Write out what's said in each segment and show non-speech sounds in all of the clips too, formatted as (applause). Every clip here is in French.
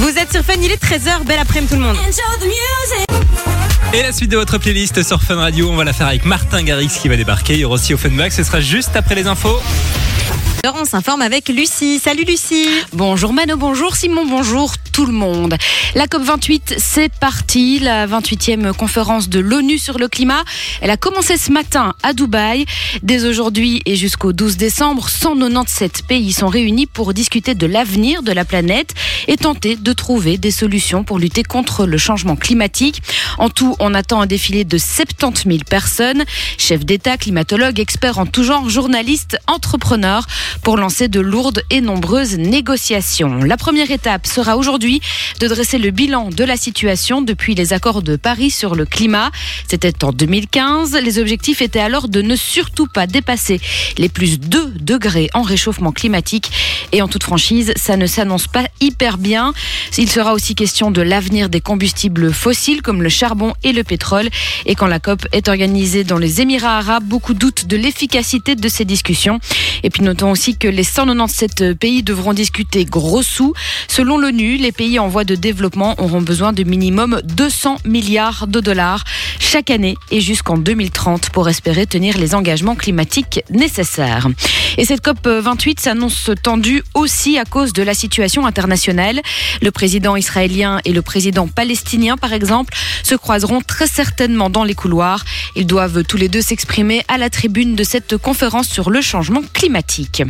Vous êtes sur Fun, il est 13h, belle après-midi tout le monde. Et la suite de votre playlist sur Fun Radio, on va la faire avec Martin Garrix qui va débarquer. Il y aura aussi au Funback, ce sera juste après les infos. Avec Lucie. Salut Lucie. Bonjour Mano, bonjour Simon, bonjour tout le monde. La COP28, c'est parti, la 28e conférence de l'ONU sur le climat. Elle a commencé ce matin à Dubaï. Dès aujourd'hui et jusqu'au 12 décembre, 197 pays sont réunis pour discuter de l'avenir de la planète et tenter de trouver des solutions pour lutter contre le changement climatique. En tout, on attend un défilé de 70 000 personnes, chefs d'État, climatologues, experts en tout genre, journalistes, entrepreneurs, pour lancer de lourdes et nombreuses négociations. La première étape sera aujourd'hui de dresser le bilan de la situation depuis les accords de Paris sur le climat. C'était en 2015. Les objectifs étaient alors de ne surtout pas dépasser les plus 2 degrés en réchauffement climatique. Et en toute franchise, ça ne s'annonce pas hyper bien. Il sera aussi question de l'avenir des combustibles fossiles comme le charbon et le pétrole. Et quand la COP est organisée dans les Émirats arabes, beaucoup doutent de l'efficacité de ces discussions. Et puis notons aussi que les 197 pays devront discuter gros sous. Selon l'ONU, les pays en voie de développement auront besoin de minimum 200 milliards de dollars chaque année et jusqu'en 2030 pour espérer tenir les engagements climatiques nécessaires. Et cette COP 28 s'annonce tendue aussi à cause de la situation internationale. Le président israélien et le président palestinien, par exemple, se croiseront très certainement dans les couloirs. Ils doivent tous les deux s'exprimer à la tribune de cette conférence sur le changement climatique.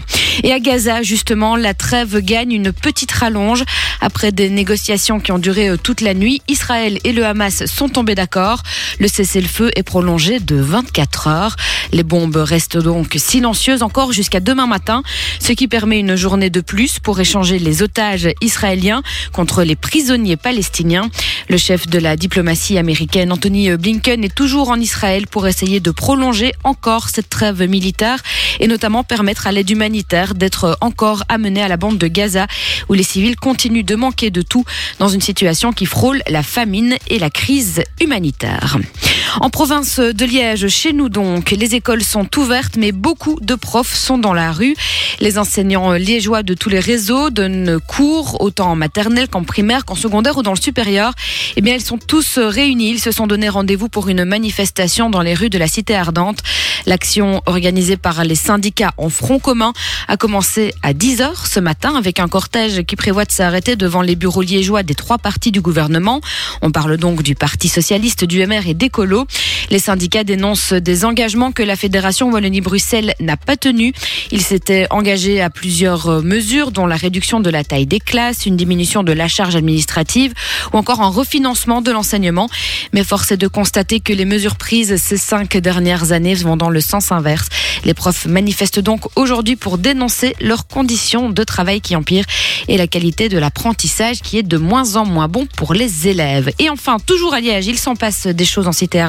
Et à Gaza, justement, la trêve gagne une petite rallonge. Après des négociations qui ont duré euh, toute la nuit, Israël et le Hamas sont tombés d'accord. Le cessez-le-feu est prolongé de 24 heures. Les bombes restent donc silencieuses encore jusqu'à demain matin, ce qui permet une journée de plus pour échanger les otages israéliens contre les prisonniers palestiniens. Le chef de la diplomatie américaine, Anthony Blinken, est toujours en Israël pour essayer de prolonger encore cette trêve militaire et notamment permettre à l'aide humanitaire d'être encore amenée à la bande de Gaza où les civils continuent de manquer de tout dans une situation qui frôle la famine et la crise humanitaire. En province de Liège, chez nous donc, les écoles sont ouvertes, mais beaucoup de profs sont dans la rue. Les enseignants liégeois de tous les réseaux donnent cours, autant en maternelle qu'en primaire, qu'en secondaire ou dans le supérieur. Eh bien, ils sont tous réunis. Ils se sont donné rendez-vous pour une manifestation dans les rues de la Cité Ardente. L'action organisée par les syndicats en front commun a commencé à 10h ce matin avec un cortège qui prévoit de s'arrêter devant les bureaux liégeois des trois partis du gouvernement. On parle donc du Parti socialiste, du MR et d'Écolo. Les syndicats dénoncent des engagements que la Fédération Wallonie-Bruxelles n'a pas tenus. Ils s'étaient engagés à plusieurs mesures, dont la réduction de la taille des classes, une diminution de la charge administrative ou encore un refinancement de l'enseignement. Mais force est de constater que les mesures prises ces cinq dernières années vont dans le sens inverse. Les profs manifestent donc aujourd'hui pour dénoncer leurs conditions de travail qui empirent et la qualité de l'apprentissage qui est de moins en moins bon pour les élèves. Et enfin, toujours à Liège, il s'en passe des choses en cité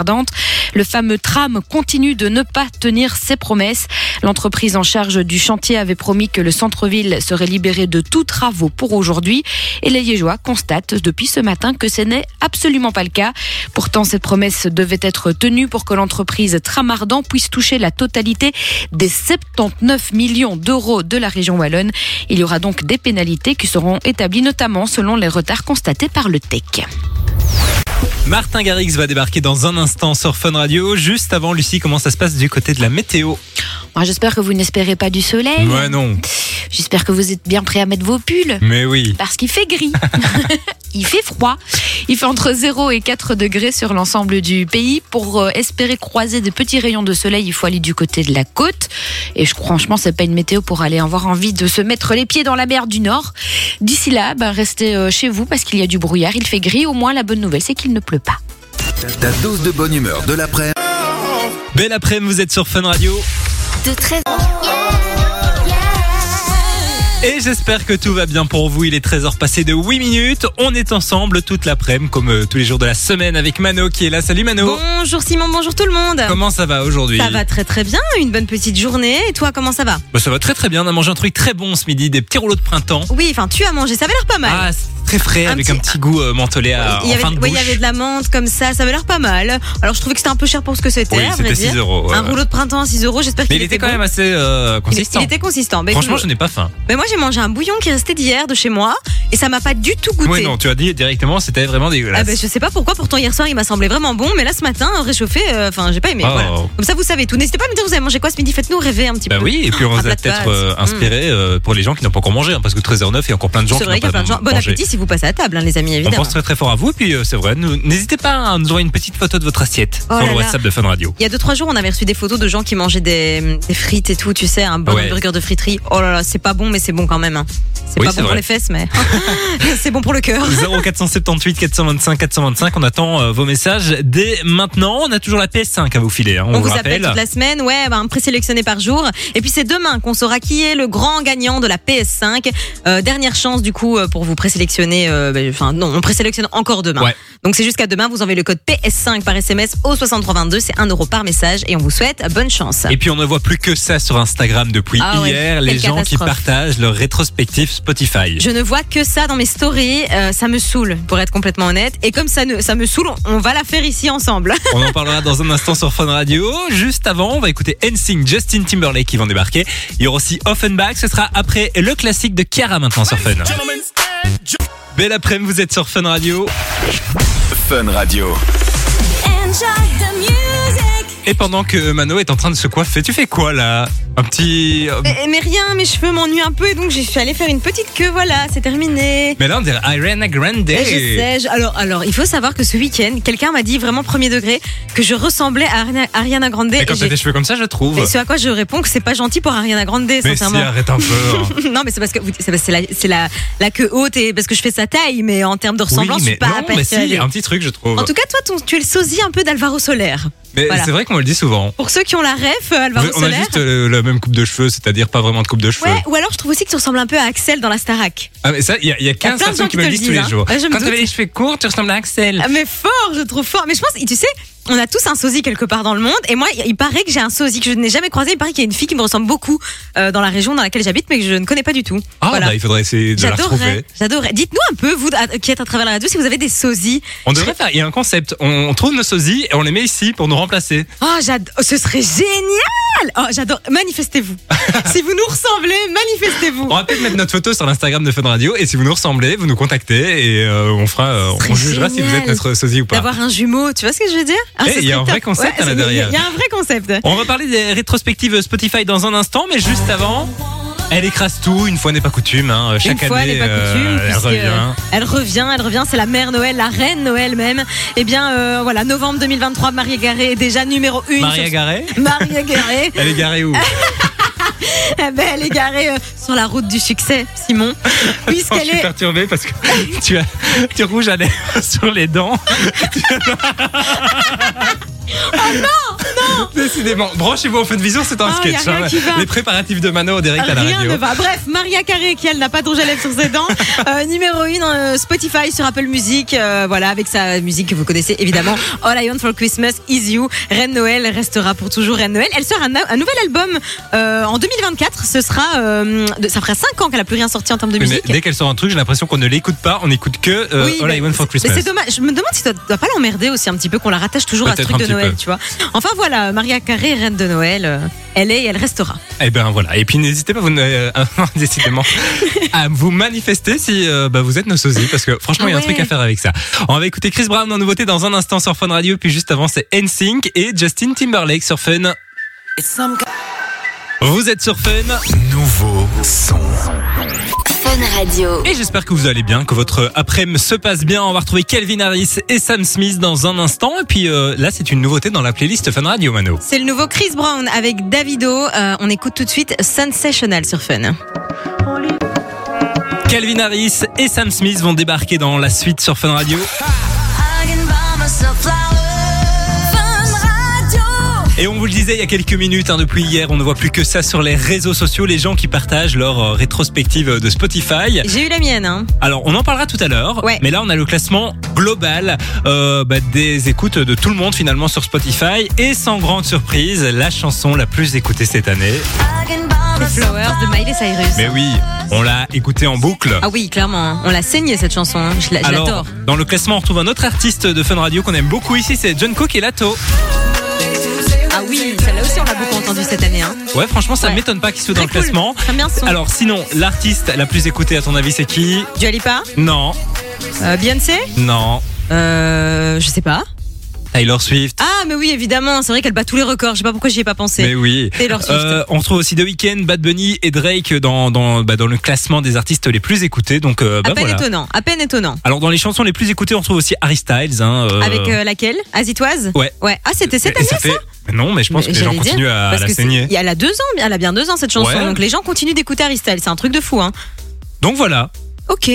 Le fameux tram continue de ne pas tenir ses promesses. L'entreprise en charge du chantier avait promis que le centre-ville serait libéré de tous travaux pour aujourd'hui. Et les Liégeois constatent depuis ce matin que ce n'est absolument pas le cas. Pourtant, cette promesse devait être tenue pour que l'entreprise Tramardant puisse toucher la totalité des 79 millions d'euros de la région wallonne. Il y aura donc des pénalités qui seront établies notamment selon les retards constatés par le TEC. Martin Garrix va débarquer dans un instant sur Fun Radio. Juste avant, Lucie, comment ça se passe du côté de la météo Moi, J'espère que vous n'espérez pas du soleil. Ouais, non. J'espère que vous êtes bien prêts à mettre vos pulls. Mais oui. Parce qu'il fait gris. (laughs) il fait froid. Il fait entre 0 et 4 degrés sur l'ensemble du pays. Pour euh, espérer croiser des petits rayons de soleil, il faut aller du côté de la côte. Et je, franchement, c'est pas une météo pour aller avoir envie de se mettre les pieds dans la mer du Nord. D'ici là, ben, restez euh, chez vous parce qu'il y a du brouillard. Il fait gris. Au moins, la bonne nouvelle, c'est qu'il ne pleut pas. Ta dose de bonne humeur de l'après. Belle après-midi, vous êtes sur Fun Radio. De 13 Et j'espère que tout va bien pour vous. Il est 13h passé de 8 minutes. On est ensemble toute l'après-midi, comme euh, tous les jours de la semaine, avec Mano qui est là. Salut Mano. Bonjour Simon, bonjour tout le monde. Comment ça va aujourd'hui Ça va très très bien, une bonne petite journée. Et toi, comment ça va Bah, Ça va très très bien. On a mangé un truc très bon ce midi, des petits rouleaux de printemps. Oui, enfin tu as mangé, ça avait l'air pas mal. Ah, c'est très frais Un avec petit- un petit goût euh, mentholé à, il y en avait, fin de bouche. il y avait de la menthe comme ça, ça avait l'air pas mal. Alors je trouvais que c'était un peu cher pour ce que c'était. Oui, à vrai c'était dire. 6 euros. ouais, Un ouais. rouleau de printemps à 6 euros, j'espère Mais qu'il il était quand bon. même assez euh, consistant. Il était consistant. Franchement, je n'ai pas faim. mais moi j'ai mangé un bouillon qui restait d'hier de chez moi et ça m'a pas du tout goûté. Oui, non, tu as dit directement, c'était vraiment dégueulasse. Ah ben, je sais pas pourquoi, pourtant hier soir il m'a semblé vraiment bon, mais là ce matin, réchauffé, euh, enfin j'ai pas aimé. Oh. Voilà. Comme ça vous savez tout. N'hésitez pas à me dire vous avez mangé quoi ce midi, faites-nous rêver un petit Bah peu. oui, et puis on vous a peut-être inspiré euh, pour les gens qui n'ont pas encore mangé, hein, parce que 13h09, il y a encore plein de gens qui n'ont pas gens. Bon mangé. appétit si vous passez à table, hein, les amis, On évidemment. pense très très fort à vous, puis euh, c'est vrai, nous- n'hésitez pas à nous envoyer une petite photo de votre assiette Oh sur là le là. WhatsApp de Fun Radio. Il y a deux trois jours, on avait reçu des photos de gens qui mangeaient des, des frites et tout, tu sais, un bon Ouais. burger de friterie. Oh là là, c'est pas bon, mais c'est bon quand même. hein. C'est Oui, pas c'est bon pour vrai. les fesses, mais (laughs) c'est bon pour le cœur. 0478 425 425, on attend euh, vos messages dès maintenant. On a toujours la PS5 à vous filer, hein, on, On, vous vous rappelle. appelle toute la semaine, ouais, bah, un présélectionné par jour. Et puis c'est demain qu'on saura qui est le grand gagnant de la PS5. Euh, dernière chance du coup euh, pour vous présélectionner. Euh, bah, Enfin non, on présélectionne encore demain. Ouais. Donc c'est jusqu'à demain. Vous envoyez le code PS5 par SMS au 6322. C'est 1 euro par message et on vous souhaite bonne chance. Et puis on ne voit plus que ça sur Instagram depuis Ah ouais, hier, les gens qui partagent leur rétrospectif Spotify. Je ne vois que ça dans mes stories. euh, ça me saoule, pour être complètement honnête. Et comme ça, ne- ça me saoule, on va la faire ici ensemble. (laughs) On en parlera dans un instant sur Fun Radio. Juste avant, on va écouter NSYNC, Justin Timberlake qui vont débarquer. Il y aura aussi Offenbach. Ce sera après le classique de Chiara maintenant sur Fun. Belle après-midi, vous êtes sur Fun Radio. Fun Radio. Et pendant que Mano est en train de se coiffer, tu fais quoi là? Un petit. euh, Mais, mais rien, mes cheveux m'ennuient un peu et donc je suis allée faire une petite queue. Voilà, c'est terminé. Mais là, on dirait Ariana Grande. Et Je sais. je- Alors, alors, il faut savoir que ce week-end, quelqu'un m'a dit vraiment premier degré que je ressemblais à Ariana- Ariana Grande. Et Et, quand t'as j'ai- des cheveux comme ça, je trouve. et ce à quoi je réponds que c'est pas gentil pour Ariana Grande, Mais si, arrête un peu. hein. (laughs) non, mais c'est parce que c'est la, la, la queue haute et parce que je fais sa taille, mais en termes de ressemblance, oui, je mais suis pas non, mais si, un petit truc, je trouve. En tout cas, toi, ton- tu es le sosie un peu d'Alvaro Soler. Mais voilà. c'est vrai qu'on me le dit souvent. Pour ceux qui ont la ref, euh, Alvaro on a juste euh, la même coupe de cheveux, c'est-à-dire pas vraiment de coupe de cheveux. Ouais, ou alors je trouve aussi que tu ressembles un peu à Axel dans la Starac. Ah, mais ça, il y a, y a 15 plein de gens personnes qui me le disent tous les hein. jours. Me Quand doute. t'avais les cheveux courts, tu ressembles à Axel. Ah, mais fort, je trouve fort. Mais je pense, tu sais, on a tous un sosie quelque part dans le monde. Et moi, il paraît que j'ai un sosie que je n'ai jamais croisé. Il paraît qu'il y a une fille qui me ressemble beaucoup euh, dans la région dans laquelle j'habite, mais que je ne connais pas du tout. Ah, voilà. bah, il faudrait essayer de la retrouver. j'adorerais. Dites-nous un peu, vous à- qui êtes à travers la radio, si vous avez des sosies. On devrait faire, il y a un concept. On, on trouve nos sosies et on les met ici pour nous remplacer. Oh, j'adore, ce serait génial! Oh, j'adore. Manifestez-vous. (laughs) si vous nous ressemblez, manifestez-vous. On va peut-être mettre notre photo sur l'Instagram de Fun Radio et si vous nous ressemblez, vous nous contactez et euh, on fera, euh, on jugera si vous êtes notre sosie ou pas. D'avoir un jumeau, tu vois ce que je veux dire? Ah, Eh, il y a un vrai concept, là, c'est- derrière. Il y a un vrai concept. On va parler des rétrospectives Spotify dans un instant, mais juste avant, elle écrase tout. Une fois n'est pas coutume. Hein. Chaque Une fois, année, elle n'est pas euh, coutume. elle revient. elle revient, elle revient. C'est la mère Noël, la reine Noël même. Eh bien, euh, voilà, novembre 2023, Maria Garé est déjà numéro 1. Maria Garé (laughs) Maria Garé, Elle est garée où? (laughs) eh (laughs) ben, elle est garée euh, sur la route du succès, Simon. Je Puisqu'elle suis est. perturbé parce que (laughs) tu as tu rouges à lèvres (laughs) sur les dents. oh non, non Décidément. Branchez-vous en fin de vision, c'est un Ah, sketch. rien hein. Les préparatifs de Mano en direct à la Rien radio. ne va. Bref, Maria Carré, qui elle n'a pas de rouge à lèvres sur ses dents, euh, numéro 1 Spotify sur Apple Music, euh, voilà, avec sa musique que vous connaissez évidemment. All I Want for Christmas is You. Reine Noël restera pour toujours Reine Noël. Elle sort un, un nouvel album euh, en 2024. Ce sera, euh, ça fera 5 ans qu'elle a plus rien sorti en termes de Mais musique. dès qu'elle sort un truc, j'ai l'impression qu'on ne l'écoute pas, on n'écoute que euh, Oui, All mais I Want for Mais Christmas. c'est dommage. Je me demande si ça doit pas l'emmerder aussi un petit peu qu'on la rattache toujours à ce truc de Noël, peu. tu vois. Enfin voilà, Maria Carré, reine de Noël, euh, elle est et elle restera. Eh ben voilà. Et puis n'hésitez pas, vous, euh, (laughs) décidément, à vous manifester si euh, bah, vous êtes nos sosies, parce que franchement, il y a un Ah truc à faire avec ça. On va écouter Chris Brown en nouveauté dans un instant sur Fun Radio, puis juste avant c'est NSYNC et Justin Timberlake sur Fun. Vous êtes sur Fun Nouveau son. Fun Radio. et j'espère que vous allez bien, que votre après-midi se passe bien. On va retrouver Kelvin Harris et Sam Smith dans un instant. Et puis euh, là, c'est une nouveauté dans la playlist Fun Radio, Mano. C'est le nouveau Chris Brown avec Davido. Euh, on écoute tout de suite Sensational sur Fun. Calvin Harris et Sam Smith vont débarquer dans la suite sur Fun Radio. Et on vous le disait il y a quelques minutes, hein, depuis hier, on ne voit plus que ça sur les réseaux sociaux, les gens qui partagent leur euh, rétrospective de Spotify. J'ai eu la mienne. Hein. Alors, on en parlera tout à l'heure, Ouais. mais là, on a le classement global euh, bah, des écoutes de tout le monde finalement sur Spotify. Et sans grande surprise, la chanson la plus écoutée cette année, Flowers de Miley Cyrus. Mais oui, on l'a écouté en boucle. Ah oui, clairement. On l'a saigné cette chanson. hein. Je la- je l'adore. dans le classement, on retrouve un autre artiste de Fun Radio qu'on aime beaucoup ici, c'est John Cook et Lato. Oui, celle-là aussi on l'a beaucoup entendue cette année. Hein. Ouais, franchement, ça Ouais. m'étonne pas qu'il soit dans le classement. Très bien son. Alors, sinon, l'artiste la plus écoutée, à ton avis, c'est qui? Dua Lipa? Non, euh, Beyoncé? Non. euh, Je sais pas. Taylor Swift. Ah mais oui évidemment, c'est vrai qu'elle bat tous les records. Je sais pas pourquoi j'y ai pas pensé. Mais oui. Taylor Swift. Euh, on retrouve aussi The Weeknd, Bad Bunny et Drake dans, dans, bah, dans le classement des artistes les plus écoutés. Donc, euh, bah, à peine voilà. étonnant, à peine étonnant. Alors, dans les chansons les plus écoutées, on retrouve aussi Harry Styles. Hein, euh, Avec euh, laquelle? Azitoise Ouais. Ouais. Ah c'était cette et année ça? Fait. Non, mais je pense Mais que les gens dire, continuent à, la saigner. elle a deux ans, elle a bien deux ans cette chanson. Ouais. Donc les gens continuent d'écouter Harry Styles. C'est un truc de fou hein. Donc voilà. Ok.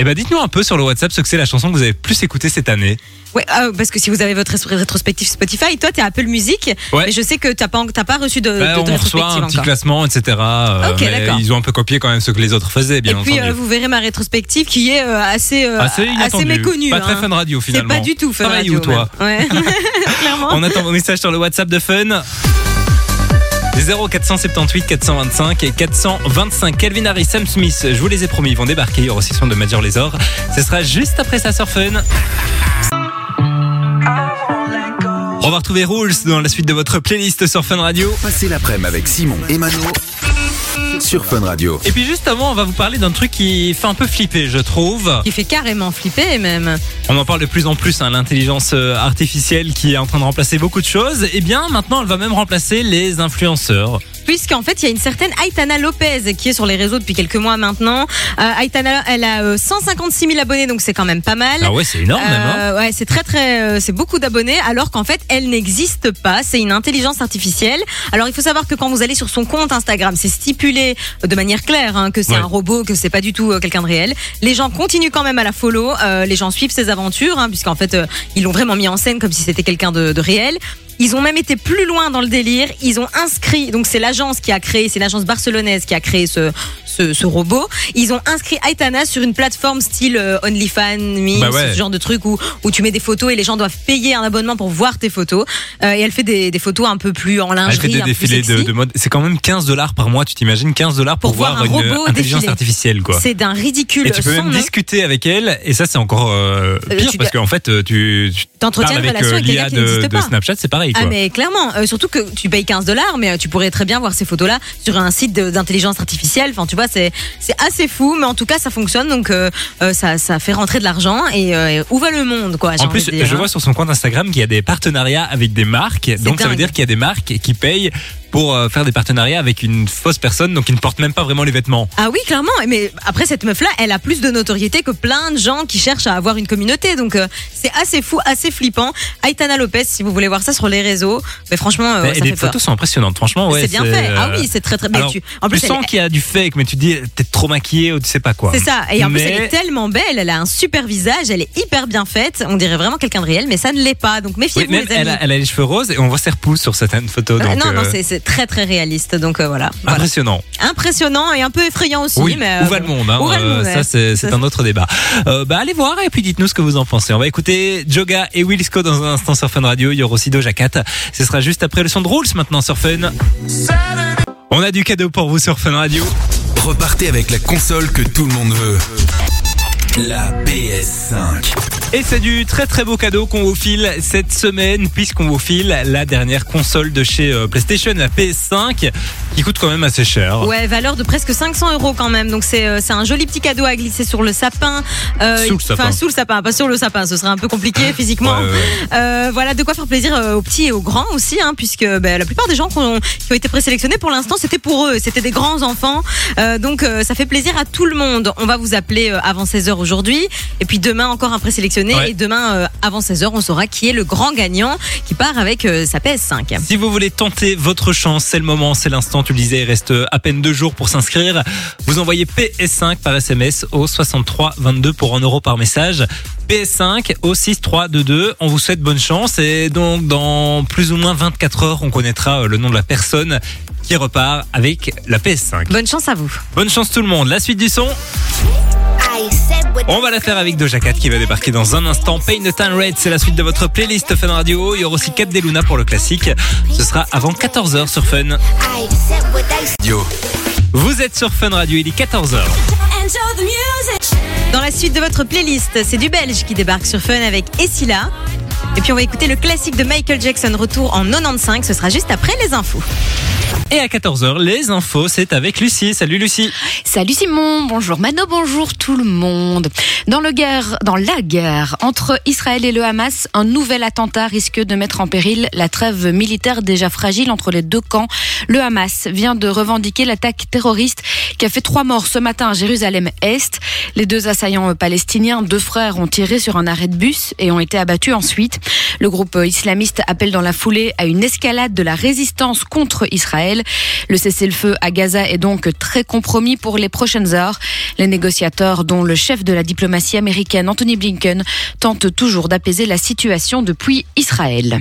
Et ben dites-nous un peu sur le WhatsApp ce que c'est la chanson que vous avez plus écoutée cette année. Ouais, ah, parce que si vous avez votre ré- rétrospective Spotify, toi t'es Apple Music, Ouais. mais je sais que t'as pas, t'as pas reçu de, Bah, de- de on reçoit un petit encore. classement, etc. euh, Ok, mais d'accord. ils ont un peu copié quand même ce que les autres faisaient, bien Et puis entendu. euh, vous verrez ma rétrospective qui est euh, assez, euh, assez inattendu. méconnue. Pas très hein. fun radio C'est finalement. pas du tout fun radio. ou toi même. Ouais. (laughs) Clairement. On attend vos messages sur le WhatsApp de Fun. 0 478 425 et 425 Calvin Harris, Sam Smith, je vous les ai promis, ils vont débarquer, aussi son de Major Laser. Ce sera juste après ça sur Fun. On va retrouver Rules dans la suite de votre playlist sur Fun Radio. Passez l'après-midi avec Simon et Mano sur Fun Radio. Et puis juste avant, on va vous parler d'un truc qui fait un peu flipper, je trouve. Qui fait carrément flipper même. On en parle de plus en plus, hein, l'intelligence euh, artificielle qui est en train de remplacer beaucoup de choses. Et bien maintenant, elle va même remplacer les influenceurs. Puisqu'en fait, il y a une certaine Aitana Lopez qui est sur les réseaux depuis quelques mois maintenant. Euh, Aitana, elle a euh, 156 000 abonnés, donc c'est quand même pas mal. Ah ouais, c'est énorme même. hein. Euh, ouais, c'est très très, euh, c'est beaucoup d'abonnés, alors qu'en fait, elle n'existe pas. C'est une intelligence artificielle. Alors, il faut savoir que quand vous allez sur son compte Instagram, c'est stipulé euh, de manière claire hein, que c'est Ouais. un robot, que c'est pas du tout euh, quelqu'un de réel. Les gens continuent quand même à la follow. euh, les gens suivent ses aventures, hein, puisqu'en fait, euh, ils l'ont vraiment mis en scène comme si c'était quelqu'un de, de réel. Ils ont même été plus loin dans le délire. Ils ont inscrit, donc c'est l'agence qui a créé, c'est l'agence barcelonaise qui a créé ce, ce, ce robot. Ils ont inscrit Aitana sur une plateforme style euh, OnlyFans, Memes, Bah ouais. ce genre de truc où, où tu mets des photos et les gens doivent payer un abonnement pour voir tes photos. Euh, et elle fait des, des photos un peu plus en lingerie, Elle fait des défilés de, mode. C'est quand même 15 dollars par mois, tu t'imagines 15 dollars pour, Pour voir un une robot intelligence défiler. artificielle quoi. C'est d'un ridicule Et tu peux sans même nom. discuter avec elle, et ça c'est encore euh, Euh, pire tu parce qu'en fait euh, tu, T'entretiens une avec relation euh, avec quelqu'un l'IA qui de, de. Snapchat, c'est pareil quoi. Ah mais clairement, euh, surtout que tu payes 15 dollars, mais euh, tu pourrais très bien voir ces photos-là sur un site d'intelligence artificielle. Enfin, tu vois, c'est c'est assez fou, mais en tout cas, ça fonctionne, donc euh, euh, ça ça fait rentrer de l'argent et euh, où va le monde, quoi En plus, dire, je hein. vois sur son compte Instagram qu'il y a des partenariats avec des marques. Donc ça veut dire qu'il y a des marques qui payent pour euh, faire des partenariats avec une fausse personne, donc qui ne porte même pas vraiment les vêtements. Ah oui, clairement. Mais après, cette meuf-là, elle a plus de notoriété que plein de gens qui cherchent à avoir une communauté. Donc, euh, c'est assez fou, assez flippant. Aitana Lopez, si vous voulez voir ça sur les réseaux, mais franchement, euh, ça les fait peur. photos sont impressionnantes, franchement. Ouais, c'est bien fait. Ah euh, oui, c'est très très. Alors, tu, en plus, tu sens est- qu'il y a du fake, mais tu te dis t'es trop maquillée ou tu sais pas quoi. C'est ça. Et en plus, elle est tellement belle. Elle a un super visage. Elle est hyper bien faite. On dirait vraiment quelqu'un de réel, mais ça ne l'est pas. Donc Oui, méfiez-vous, amis. elle a, elle a les cheveux roses et on voit ses repouses sur certaines photos. Donc, non, non, c'est- c'est très très réaliste. Donc euh, voilà. Voilà. impressionnant. Impressionnant et un peu effrayant aussi. Oui, mais, euh, où va le bon. monde, hein, Où va le euh, monde, Ça, ouais. c'est un autre débat. Euh, bah, allez voir et puis dites-nous ce que vous en pensez. On va écouter Joga et Willisco dans un instant sur Fun Radio. Il y aura aussi Doja Cat. Ce sera juste après le son de Rules maintenant sur Fun. On a du cadeau pour vous sur Fun Radio. Repartez avec la console que tout le monde veut. La PS5. Et c'est du très très beau cadeau qu'on vous file cette semaine puisqu'on vous file la dernière console de chez euh, PlayStation, la PS5, qui coûte quand même assez cher. Ouais, valeur de presque 500 euros quand même. Donc c'est euh, c'est un joli petit cadeau à glisser sur le sapin. Euh, Sous le sapin. Enfin, sous le sapin, pas sur le sapin. Ce serait un peu compliqué (laughs) physiquement. Ouais, ouais, ouais. Euh, voilà, de quoi faire plaisir aux petits et aux grands aussi, hein, puisque ben, la plupart des gens qui ont, qui ont été présélectionnés pour l'instant, c'était pour eux. C'était des grands enfants. Euh, donc ça fait plaisir à tout le monde. On va vous appeler avant 16h aujourd'hui. Et puis demain, encore un présélectionné. Ouais. Et demain, euh, avant 16h, on saura qui est le grand gagnant qui part avec euh, sa PS5. Si vous voulez tenter votre chance, c'est le moment, c'est l'instant. Tu le disais, il reste à peine deux jours pour s'inscrire. Vous envoyez PS5 par SMS au 63 22 pour 1 euro par message. PS5 au 6322. On vous souhaite bonne chance et donc dans plus ou moins 24 heures, on connaîtra euh, le nom de la personne qui repart avec la PS5. Bonne chance à vous. Bonne chance tout le monde. La suite du son. On va la faire avec Doja Cat qui va débarquer dans un instant. Pain the Time Red, c'est la suite de votre playlist Fun Radio. Il y aura aussi 4 des Luna pour le classique. Ce sera avant 14h sur Fun. Radio. Vous êtes sur Fun Radio, il est 14h. Dans la suite de votre playlist, c'est du belge qui débarque sur Fun avec Essila. Et puis on va écouter le classique de Michael Jackson, retour en 95. Ce sera juste après les infos. Et à 14h, les infos, c'est avec Lucie. Salut Lucie. Salut Simon, bonjour Mano, bonjour tout le monde. Dans, le guerre, dans la guerre entre Israël et le Hamas, un nouvel attentat risque de mettre en péril la trêve militaire déjà fragile entre les deux camps. Le Hamas vient de revendiquer l'attaque terroriste qui a fait trois morts ce matin à Jérusalem-Est. Les deux assaillants palestiniens, deux frères, ont tiré sur un arrêt de bus et ont été abattus ensuite. Le groupe islamiste appelle dans la foulée à une escalade de la résistance contre Israël. Le cessez-le-feu à Gaza est donc très compromis pour les prochaines heures. Les négociateurs, dont le chef de la diplomatie américaine Anthony Blinken, tentent toujours d'apaiser la situation depuis Israël.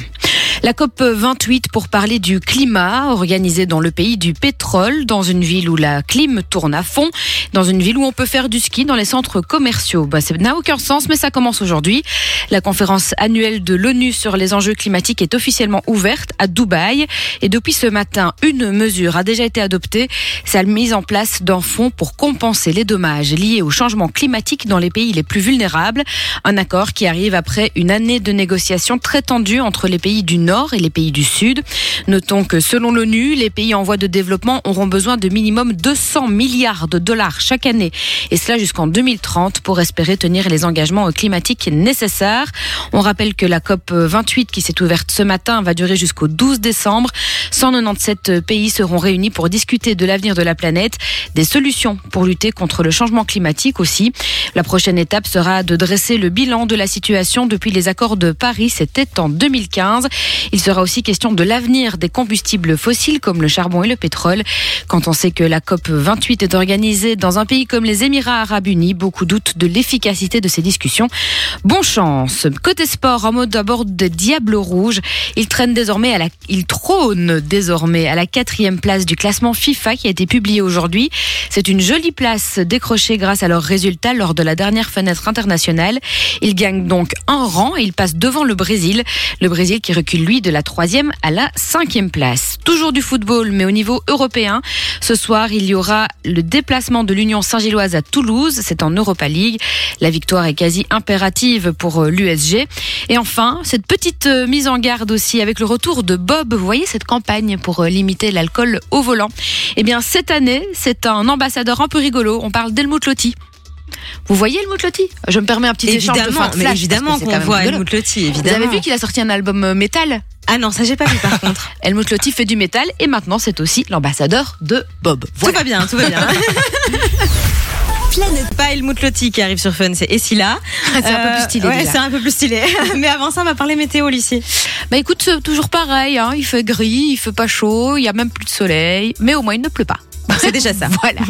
La COP 28 pour parler du climat, organisée dans le pays du pétrole, dans une ville où la clim tourne à fond, dans une ville où on peut faire du ski dans les centres commerciaux. Bah, ça n'a aucun sens, mais ça commence aujourd'hui. La conférence annuelle de l'ONU sur les enjeux climatiques est officiellement ouverte à Dubaï. Et depuis ce matin, une mesure a déjà été adoptée. C'est la mise en place d'un fonds pour compenser les dommages liés au changement climatique dans les pays les plus vulnérables. Un accord qui arrive après une année de négociations très tendues entre les pays du Nord et les pays du Sud. Notons que selon l'ONU, les pays en voie de développement auront besoin de minimum 200 milliards de dollars chaque année, et cela jusqu'en 2030 pour espérer tenir les engagements climatiques nécessaires. On rappelle que la COP 28 qui s'est ouverte ce matin va durer jusqu'au 12 décembre. 197 pays seront réunis pour discuter de l'avenir de la planète, des solutions pour lutter contre le changement climatique aussi. La prochaine étape sera de dresser le bilan de la situation depuis les accords de Paris, c'était en 2015. Il sera aussi question de l'avenir des combustibles fossiles comme le charbon et le pétrole. Quand on sait que la COP 28 est organisée dans un pays comme les Émirats arabes unis, beaucoup doutent de l'efficacité de ces discussions. Bon chance. Côté sport, en mode à bord des Diables Rouges, il traîne désormais à la, trône désormais à la quatrième place du classement FIFA qui a été publié aujourd'hui. C'est une jolie place décrochée grâce à leurs résultats lors de la dernière fenêtre internationale. Ils gagnent donc un rang et ils passent devant le Brésil. Le Brésil qui recule de la troisième à la cinquième place. Toujours du football, mais au niveau européen. Ce soir, il y aura le déplacement de l'Union Saint-Gilloise à Toulouse. C'est en Europa League. La victoire est quasi impérative pour euh, l'USG. Et enfin, cette petite euh, mise en garde aussi avec le retour de Bob. Vous voyez cette campagne pour euh, limiter l'alcool au volant? Eh bien, cette année, c'est un ambassadeur un peu rigolo. On parle d'Helmut Lotti. Vous voyez Helmut Lotti Je me permets un petit échange de Évidemment, fin de mais flash, évidemment parce que c'est qu'on même voit. Helmut Lotti, Vous évidemment. avez vu qu'il a sorti un album euh, métal? Ah non, ça j'ai pas vu par (laughs) contre. Helmut Lotti fait du métal et maintenant c'est aussi l'ambassadeur de Bob. Tout va bien, tout va bien. (laughs) Planète pas Helmut Lotti qui arrive sur Fun, c'est Essila. C'est un peu plus stylé, Ouais, déjà. c'est un peu plus stylé. (laughs) Mais avant ça, on va parler météo, Lucie. Bah écoute, toujours pareil, hein. il fait gris, il fait pas chaud, il y a même plus de soleil, mais au moins il ne pleut pas. C'est déjà ça. (laughs) Voilà.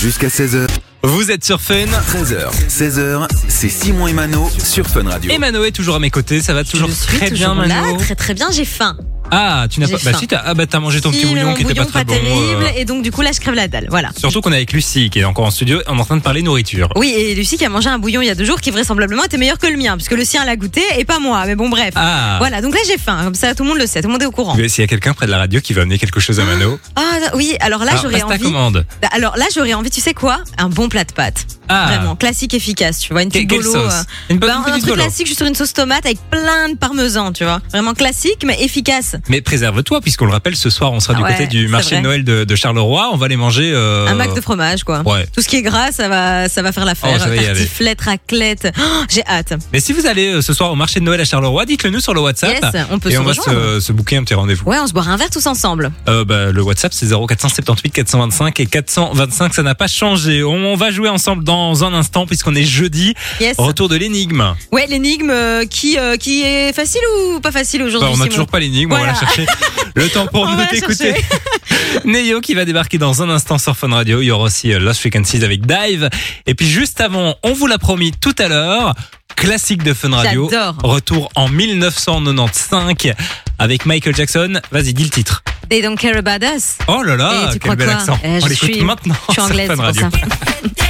Jusqu'à 16h, Vous êtes sur Fun. 13h, 16h, c'est Simon et Mano sur Fun Radio. Et Mano est toujours à mes côtés, ça va toujours Je suis très toujours bien là, Mano. très très bien, j'ai faim. Ah, tu n'as pas. Bah faim. si, t'as ah, bah, t'as mangé ton petit Si, bouillon mon qui était pas bouillon très bon. euh, terrible, et donc du coup là je crève la dalle. Voilà. Surtout qu'on est avec Lucie qui est encore en studio, on est en train de parler nourriture. Oui, et Lucie qui a mangé un bouillon il y a deux jours qui vraisemblablement était meilleur que le mien, puisque le sien l'a goûté et pas moi. Mais bon, bref. Ah. Voilà, donc là j'ai faim, comme ça tout le monde le sait, tout le monde est au courant. Mais S'il y a quelqu'un près de la radio qui veut amener quelque chose à Mano, Ah oui, alors là j'aurais envie. commande. Bah, Alors là j'aurais envie, tu sais quoi? Un bon plat de pâtes. Ah. Vraiment, classique, efficace, tu vois, une petite quelle bolo. sauce euh, Une bonne bah, une un petite truc bolo. classique, je suis sur une sauce tomate avec plein de parmesan, tu vois. Vraiment classique, mais efficace. Mais préserve-toi, puisqu'on le rappelle, ce soir, on sera du ouais, côté du c'est marché vrai. de Noël de, de Charleroi. On va aller manger. euh, Un mac de fromage, quoi. Ouais. Tout ce qui est gras, ça va, ça va faire l'affaire. Oh, ça va y aller. Tartiflette, raclette. Oh, J'ai hâte. Mais si vous allez euh, ce soir au marché de Noël à Charleroi, dites-le nous sur le WhatsApp. Yes, on peut et se on va rejoindre. se, se booker un petit rendez-vous. Ouais, on se boira un verre tous ensemble. Euh, bah, le WhatsApp c'est 0478 425 et 425, ça n'a pas changé. On va jouer ensemble dans un instant puisqu'on est jeudi. Yes. Retour de l'énigme. Ouais, l'énigme euh, qui, euh, qui est facile ou pas facile Bah, aujourd'hui on n'a toujours pas l'énigme, on va la chercher. (laughs) Le temps pour On nous d'écouter. (laughs) Neo qui va débarquer dans un instant sur Fun Radio. Il y aura aussi euh, Lost Frequencies avec Dive. Et puis juste avant, on vous l'a promis tout à l'heure, classique de Fun Radio. Retour en 1995 avec Michael Jackson. Vas-y, dis le titre. They don't care about us. Oh là là, Et tu quel crois bel quoi accent. Eh, on je l'écoute suis- maintenant. Je suis sur anglaise, Fun pour Radio. ça. (laughs)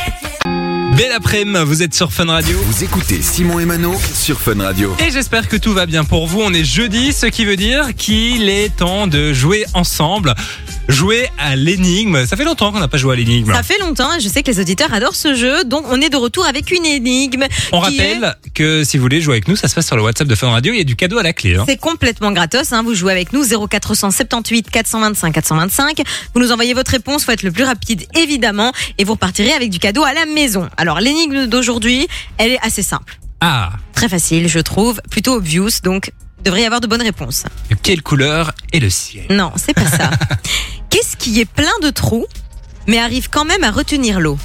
Belle après-midi, vous êtes sur Fun Radio. Vous écoutez Simon et Mano sur Fun Radio. Et j'espère que tout va bien pour vous. On est jeudi, ce qui veut dire qu'il est temps de jouer ensemble. Jouer à l'énigme. Ça fait longtemps qu'on n'a pas joué à l'énigme. Ça fait longtemps je sais que les auditeurs adorent ce jeu, donc on est de retour avec une énigme. On qui est- rappelle que si vous voulez jouer avec nous, ça se passe sur le WhatsApp de Fun Radio. Il y a du cadeau à la clé. hein. C'est complètement gratos, hein. vous jouez avec nous 0478 425 425. Vous nous envoyez votre réponse, faut être le plus rapide évidemment, et vous repartirez avec du cadeau à la maison. Alors l'énigme d'aujourd'hui, elle est assez simple, Ah, très facile je trouve, plutôt obvious, donc devrait y avoir de bonnes réponses. de quelle couleur est le ciel? Non, c'est pas ça. (laughs) Qu'est-ce qui est plein de trous, mais arrive quand même à retenir l'eau?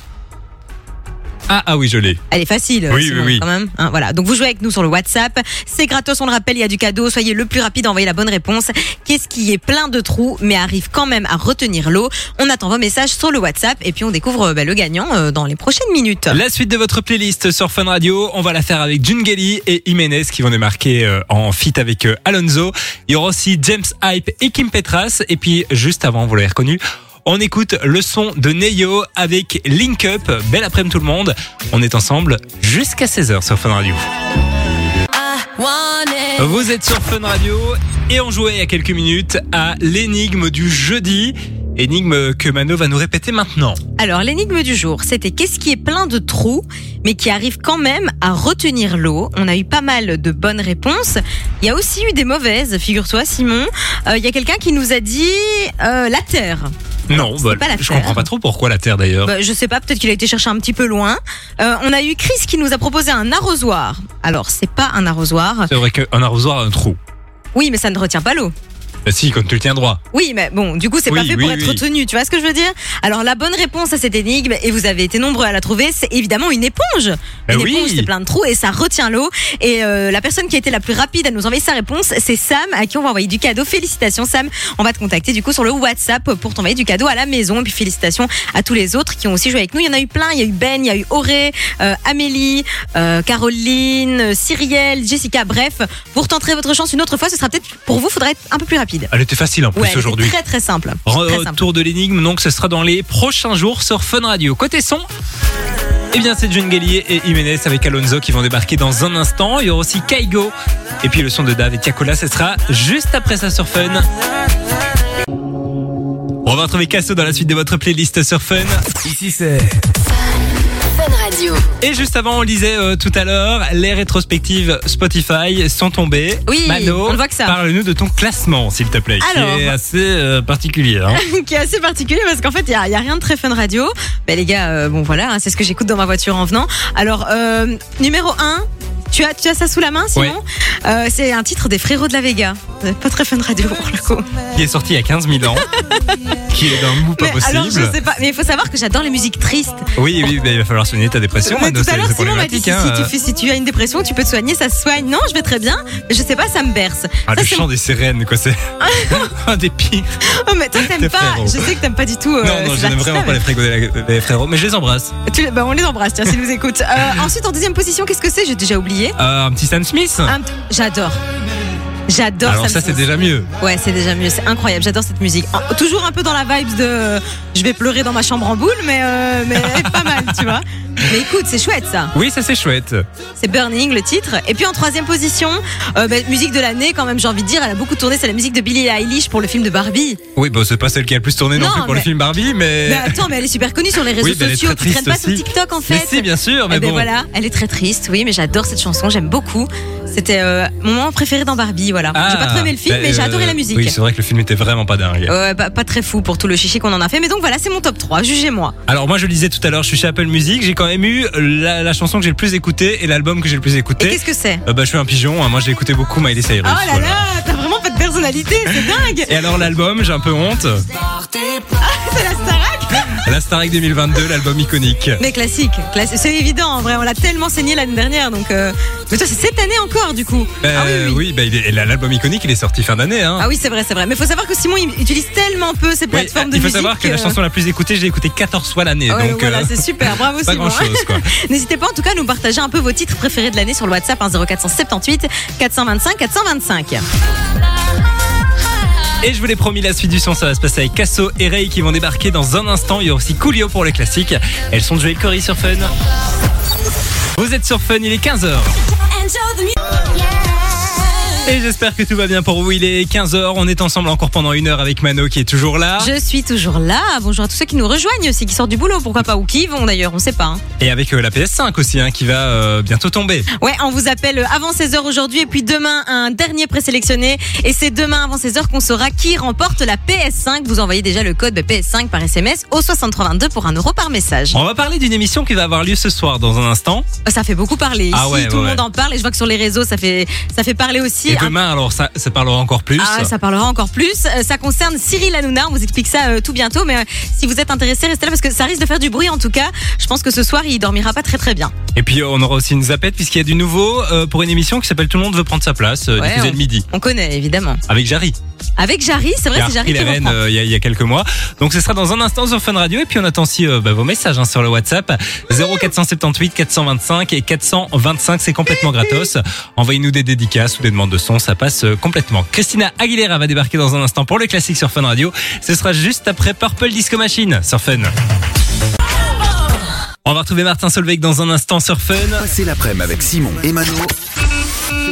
Ah, ah oui, je l'ai. Elle est facile, Oui, oui, oui. quand même. Hein, voilà. Donc vous jouez avec nous sur le WhatsApp. C'est gratos, on le rappelle, il y a du cadeau. Soyez le plus rapide à envoyer la bonne réponse. Qu'est-ce qui est plein de trous, mais arrive quand même à retenir l'eau? On attend vos messages sur le WhatsApp et puis on découvre euh, bah, le gagnant euh, dans les prochaines minutes. La suite de votre playlist sur Fun Radio, on va la faire avec Jungeli et Jiménez qui vont démarquer euh, en feat avec euh, Alonso. Il y aura aussi James Hype et Kim Petras. Et puis juste avant, vous l'avez reconnu, on écoute le son de Neyo avec Link Up. Belle après-midi tout le monde. On est ensemble jusqu'à 16h sur Fun Radio. Vous êtes sur Fun Radio et on jouait il y a quelques minutes à l'énigme du jeudi. Énigme que Mano va nous répéter maintenant. Alors l'énigme du jour, c'était qu'est-ce qui est plein de trous, mais qui arrive quand même à retenir l'eau? On a eu pas mal de bonnes réponses. Il y a aussi eu des mauvaises, figure-toi Simon. Euh, Il y a quelqu'un qui nous a dit euh, la Terre. Non, bah, pas la je comprends pas trop pourquoi la Terre d'ailleurs. Bah, je sais pas, peut-être qu'il a été chercher un petit peu loin. Euh, on a eu Chris qui nous a proposé un arrosoir. Alors, c'est pas un arrosoir. C'est vrai qu'un arrosoir a un trou. Oui, mais ça ne retient pas l'eau. Bah si, quand tu le tiens droit. Oui, mais bon, du coup, c'est Oui, pas fait oui, pour être retenu. Tu vois ce que je veux dire? Alors, la bonne réponse à cette énigme, et vous avez été nombreux à la trouver, c'est évidemment une éponge. Bah une oui. éponge, c'est plein de trous et ça retient l'eau. Et euh, la personne qui a été la plus rapide à nous envoyer sa réponse, c'est Sam, à qui on va envoyer du cadeau. Félicitations, Sam. On va te contacter du coup sur le WhatsApp pour t'envoyer du cadeau à la maison. Et puis félicitations à tous les autres qui ont aussi joué avec nous. Il y en a eu plein. Il y a eu Ben, il y a eu Auré, euh, Amélie, euh, Caroline, Cyrielle, Jessica. Bref, vous retenterez votre chance une autre fois. Ce sera peut-être pour vous, faudra être un peu plus rapide. Elle était facile en plus Ouais, aujourd'hui. très très simple. Retour de l'énigme, donc ce sera dans les prochains jours sur Fun Radio. Côté son, eh bien c'est June Gallier et Jiménez avec Alonso qui vont débarquer dans un instant. Il y aura aussi Kaigo et puis le son de Dave et Tiakola, ce sera juste après ça sur Fun. On va retrouver Casso dans la suite de votre playlist sur Fun. Ici c'est Radio. Et juste avant, on lisait euh, tout à l'heure, les rétrospectives Spotify sont tombées. Oui, Mano, on voit que ça. Parle-nous de ton classement, s'il te plaît, Alors. qui est assez euh, particulier. hein. (laughs) qui est assez particulier parce qu'en fait, il y a, rien de très fun radio. Ben, les gars, euh, bon voilà, hein, c'est ce que j'écoute dans ma voiture en venant. Alors, euh, numéro 1. Tu as, tu as ça sous la main, Simon? Euh, C'est un titre des frérots de la Vega. Pas très fun radio pour le coup. qui est sorti il y a 15 000 ans, qui est d'un goût pas Mais possible. alors, je sais pas. Mais il faut savoir que j'adore les musiques tristes. Oui, oui, bah, il va falloir soigner ta dépression. Mais tout à l'heure, Simon m'a dit si, hein. si tu fais, si tu as une dépression, tu peux te soigner, ça se soigne. Non, je vais très bien. Mais je sais pas, ça me berce. Ah, Ça, le chant des sirènes, quoi, c'est (laughs) un des pires. Oh, mais toi, t'aimes pas. Je sais que t'aimes pas du tout. euh, non, non, je n'aime vraiment pas les, frérots, les frérots, mais je les embrasse. Tu les- bah, on les embrasse, tiens, s'ils nous écoutent. Euh, ensuite, en deuxième position, qu'est-ce que c'est? J'ai déjà oublié. Euh, un petit Sam Smith J'adore. J'adore Alors ça, c'est déjà mieux. Ouais, c'est déjà mieux. C'est incroyable. J'adore cette musique. En- toujours un peu dans la vibe de euh, je vais pleurer dans ma chambre en boule, mais, euh, mais pas mal, tu vois. (laughs) Mais écoute, c'est chouette ça. Oui, ça c'est chouette. C'est Burning le titre. Et puis en troisième position, euh, bah, musique de l'année quand même, j'ai envie de dire. Elle a beaucoup tourné. C'est la musique de Billie Eilish pour le film de Barbie. Oui, bon, c'est pas celle qui a le plus tourné non, Non, plus pour le mais- film Barbie, mais. Mais attends, mais elle est super connue sur les (laughs) réseaux Oui, mais elle est sociaux. très Tu traînes pas triste sur aussi. TikTok en fait. Mais si, bien sûr, mais Eh ben bon. voilà, elle est très triste, oui, mais j'adore cette chanson, j'aime beaucoup. C'était euh, mon moment préféré dans Barbie, voilà. J'ai pas trop aimé le film, bah, mais j'ai euh, adoré la musique. Oui, c'est vrai que le film était vraiment pas dingue. Ouais, pas, pas très fou pour tout le chichi qu'on en a fait, mais donc voilà, c'est mon top 3, jugez-moi. Alors moi je le disais tout à l'heure, je suis chez Apple Music, j'ai quand même eu la, la chanson que j'ai le plus écoutée et l'album que j'ai le plus Et écouté. qu'est-ce que c'est Euh, bah je suis un pigeon, hein. moi j'ai écouté beaucoup Miley Cyrus. Oh là voilà. là, t'as vraiment pas de personnalité, c'est dingue Et alors l'album, j'ai un peu honte. C'est la Starac La Starac 2022, l'album iconique. Mais classique, classi- c'est évident en vrai, on l'a tellement saigné l'année dernière, donc... euh, Mais toi, c'est cette année encore, du coup Ah Euh, oui, oui. bah, il l'album iconique, il est sorti fin d'année. Hein. Ah oui, c'est vrai, c'est vrai. Mais faut savoir que Simon, il utilise tellement peu ces Oui, plateformes de il faut musique. savoir que la euh, chanson la plus écoutée, je l'ai écoutée 14 fois l'année. ouais, donc voilà, euh, c'est super, bravo (laughs) pas Simon. grand chose quoi. (laughs) N'hésitez pas en tout cas à nous partager un peu vos titres préférés de l'année sur le WhatsApp hein, 0478 425 425. Et je vous l'ai promis, la suite du son, ça va se passer avec Casso et Ray qui vont débarquer dans un instant. Il y a aussi Coolio pour les classiques. Elles sont de Joël Corey sur Fun. Vous êtes sur Fun, il est 15h. Et j'espère que tout va bien pour vous. Il est 15h. On est ensemble encore pendant une heure avec Mano qui est toujours là. Je suis toujours là. Bonjour à tous ceux qui nous rejoignent aussi, qui sortent du boulot, pourquoi pas, ou qui y vont d'ailleurs, on sait pas. hein. Et avec euh, la PS5 aussi hein, qui va euh, bientôt tomber. Ouais, on vous appelle avant 16h aujourd'hui et puis demain un dernier présélectionné et c'est demain avant 16h qu'on saura qui remporte la PS5. Vous envoyez déjà le code PS5 par SMS au 6322 pour un euro par message. On va parler d'une émission qui va avoir lieu ce soir dans un instant. Ça fait beaucoup parler ici, Ah ouais, tout ouais, le monde ouais. en parle et je vois que sur les réseaux ça fait ça fait parler aussi. Et demain, alors ça, ça parlera encore plus. Ah, ça parlera encore plus. Euh, Ça concerne Cyril Hanouna. On vous explique ça euh, tout bientôt. Mais euh, si vous êtes intéressé, restez là parce que ça risque de faire du bruit. En tout cas, je pense que ce soir, il dormira pas très très bien. Et puis on aura aussi une zapette puisqu'il y a du nouveau euh, pour une émission qui s'appelle Tout le monde veut prendre sa place, euh, Ouais, diffusée on- le midi On connaît évidemment. avec Jarry. Avec Jarry, c'est vrai, c'est Jarry qui reprend. euh, il y, a- il y a quelques mois. Donc ce sera dans un instant sur Fun Radio et puis on attend aussi euh, bah, vos messages hein, sur le WhatsApp 0478 425 et 425 c'est complètement gratos. Envoyez-nous des dédicaces ou des demandes de son, ça passe euh, complètement. Christina Aguilera va débarquer dans un instant pour le classique sur Fun Radio. Ce sera juste après Purple Disco Machine sur Fun. On va retrouver Martin Solveig dans un instant sur Fun. Passez l'après-midi avec Simon et Mano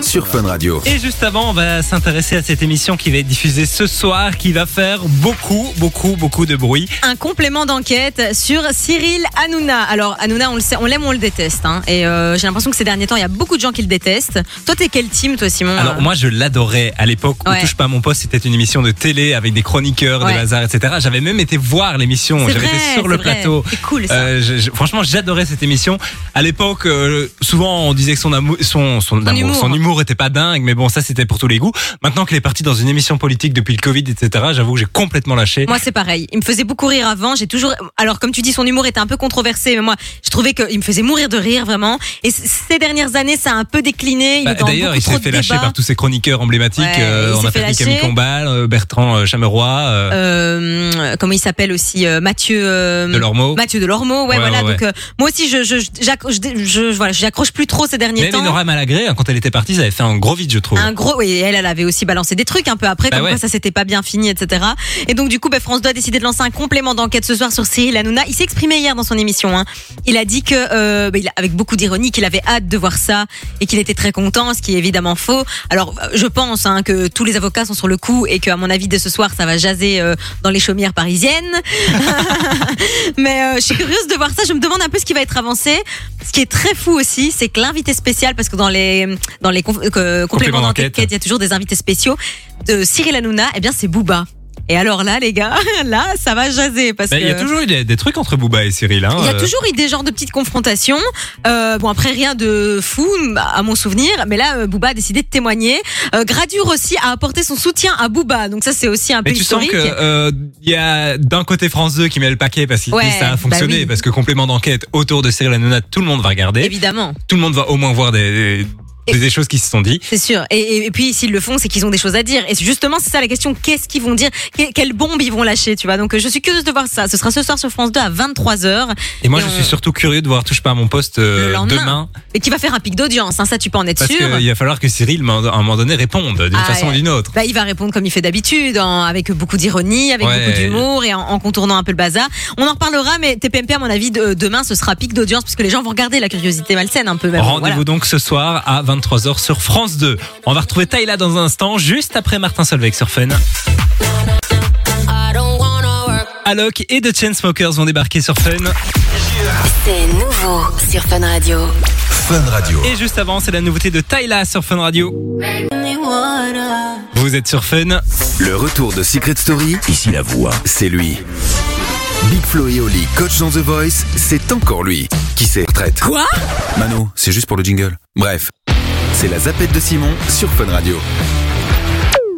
sur Fun Radio. Et juste avant, on va s'intéresser à cette émission qui va être diffusée ce soir, qui va faire beaucoup, beaucoup, beaucoup de bruit. Un complément d'enquête sur Cyril Hanouna. Alors Hanouna, on le sait, on l'aime ou on le déteste. hein. Et euh, j'ai l'impression que ces derniers temps, il y a beaucoup de gens qui le détestent. Toi, t'es quel team, toi, Simon Alors Euh, moi je l'adorais à l'époque où Ouais. Touche pas à mon poste c'était une émission de télé avec des chroniqueurs, Ouais. des bazars, etc. J'avais même été voir l'émission, c'est j'avais vrai, été sur le c'est vrai. plateau. C'est cool ça. Euh, je- je- franchement, j'adorais cette émission. À l'époque, euh, souvent on disait que son amour, son, son, amour, humour. son humour était pas dingue, mais bon, ça c'était pour tous les goûts. Maintenant qu'il est parti dans une émission politique depuis le Covid, etc., j'avoue que j'ai complètement lâché. Moi, c'est pareil. Il me faisait beaucoup rire avant. J'ai toujours. Alors, comme tu dis, son humour était un peu controversé, mais moi, je trouvais qu'il me faisait mourir de rire vraiment. Et ces dernières années, ça a un peu décliné. Bah, D'ailleurs, il s'est fait lâcher par tous ses chroniqueurs emblématiques. Ouais, Euh, on a fait fait Camille. Combal, euh, Bertrand euh, Chameroy, euh, Euh, comment il s'appelle aussi euh, Mathieu. Delormeau. Mathieu Delormeau, ouais, Ouais, voilà. ouais, Donc moi aussi, je, je, j'accroche, voilà, plus trop ces derniers Mais temps. Lénora Malagré, hein, quand elle était partie, ça avait fait un gros vide, je trouve. Un gros, oui, elle, elle avait aussi balancé des trucs un peu après, Bah comme ouais. quoi ça s'était pas bien fini, etc. Et donc du coup, bah, France 2 a décidé de lancer un complément d'enquête ce soir sur Cyril Hanouna. Il s'est exprimé hier dans son émission. Hein. Il a dit que, euh, bah, il a- avec beaucoup d'ironie, qu'il avait hâte de voir ça et qu'il était très content, ce qui est évidemment faux. Alors, euh, je pense hein, que tous les avocats sont sur le coup et qu'à mon avis, dès ce soir, ça va jaser euh, dans les chaumières parisiennes. (laughs) (laughs) Mais euh, je suis curieuse de voir ça. Je me demande un peu ce qui va être avancé. Ce qui est très fou aussi, c'est que l'invité spécial, parce que dans les dans les conf- euh, compléments d'enquête. d'enquête, il y a toujours des invités spéciaux de Cyril Hanouna. Eh bien, c'est Booba. Et alors là, les gars, (laughs) là, ça va jaser parce Bah, que. Il y a toujours eu des, des trucs entre Booba et Cyril. Hein, Il y a euh. toujours eu des genres de petites confrontations. Euh, bon, après, rien de fou, à mon souvenir. Mais là, Booba a décidé de témoigner. Euh, Gradure aussi a apporté son soutien à Booba. Donc ça, c'est aussi un peu Mais tu sens historique. que euh, il y a d'un côté France 2 qui met le paquet parce qu'il Ouais, ça a bah fonctionné oui. parce que complément d'enquête autour de Cyril Hanouna tout le monde va regarder Évidemment. tout le monde va au moins voir des, des, des choses qui se sont dites C'est sûr. Et, puis s'ils le font, c'est qu'ils ont des choses à dire. Et justement, c'est ça la question. Qu'est-ce qu'ils vont dire? Que- Quelle bombe ils vont lâcher Tu vois? Donc euh, je suis curieuse de voir ça. Ce sera ce soir sur France 2 à 23 h et moi Et je on- suis surtout curieux de voir touche pas à mon poste euh, demain Et qui va faire un pic d'audience. Hein, ça, tu peux en être parce sûr. qu'il va falloir que Cyril à un moment donné réponde d'une Ah, façon ou d'une autre Bah, il va répondre comme il fait d'habitude, avec beaucoup d'ironie, avec Ouais. beaucoup d'humour et en, en contournant un peu le bazar. On en reparlera, mais TPMP, à mon avis, de- demain, ce sera pic d'audience puisque les gens vont regarder la curiosité malsaine un peu. Rendez-vous Voilà. donc ce soir à 23h sur France 2. On va retrouver Taïla dans un instant, juste après Martin Solveig sur Fun. Alok et The Chainsmokers vont débarquer sur Fun. C'est nouveau sur Fun Radio. Fun Radio. Et juste avant, c'est la nouveauté de Tyla sur Fun Radio. Vous êtes sur Fun. Le retour de Secret Story, ici la voix, c'est lui. Big Flo et Oli, coach dans The Voice, c'est encore lui. Qui c'est? Retraite Quoi? Mano, c'est juste pour le jingle. Bref, c'est la zapette de Simon sur Fun Radio.